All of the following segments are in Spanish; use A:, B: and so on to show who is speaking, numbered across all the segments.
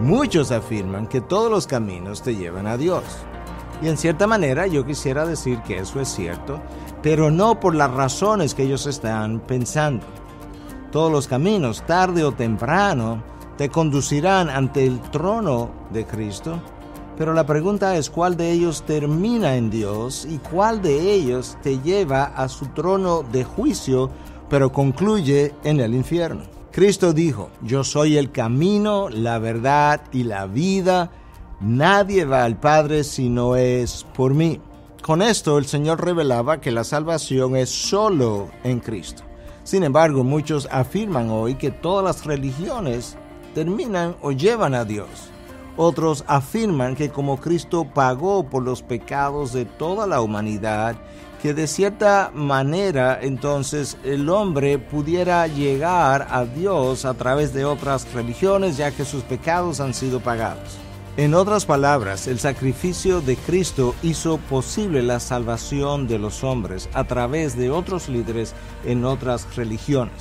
A: Muchos afirman que todos los caminos te llevan a Dios. Y en cierta manera yo quisiera decir que eso es cierto, pero no por las razones que ellos están pensando. Todos los caminos, tarde o temprano, te conducirán ante el trono de Cristo, pero la pregunta es cuál de ellos termina en Dios y cuál de ellos te lleva a su trono de juicio, pero concluye en el infierno. Cristo dijo, yo soy el camino, la verdad y la vida. Nadie va al Padre si no es por mí. Con esto el Señor revelaba que la salvación es solo en Cristo. Sin embargo, muchos afirman hoy que todas las religiones terminan o llevan a Dios. Otros afirman que como Cristo pagó por los pecados de toda la humanidad, que de cierta manera entonces el hombre pudiera llegar a Dios a través de otras religiones ya que sus pecados han sido pagados. En otras palabras, el sacrificio de Cristo hizo posible la salvación de los hombres a través de otros líderes en otras religiones.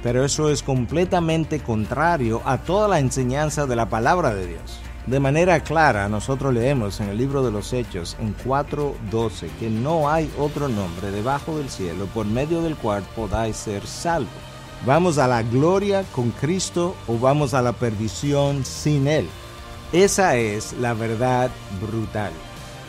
A: Pero eso es completamente contrario a toda la enseñanza de la palabra de Dios. De manera clara, nosotros leemos en el libro de los Hechos, en 4.12, que no hay otro nombre debajo del cielo por medio del cual podáis ser salvos. ¿Vamos a la gloria con Cristo o vamos a la perdición sin Él? Esa es la verdad brutal.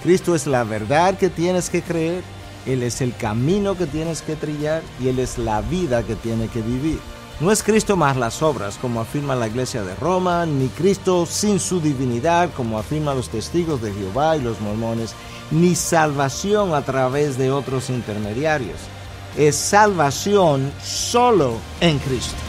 A: Cristo es la verdad que tienes que creer, Él es el camino que tienes que trillar y Él es la vida que tienes que vivir. No es Cristo más las obras, como afirma la iglesia de Roma, ni Cristo sin su divinidad, como afirman los testigos de Jehová y los mormones, ni salvación a través de otros intermediarios. Es salvación solo en Cristo.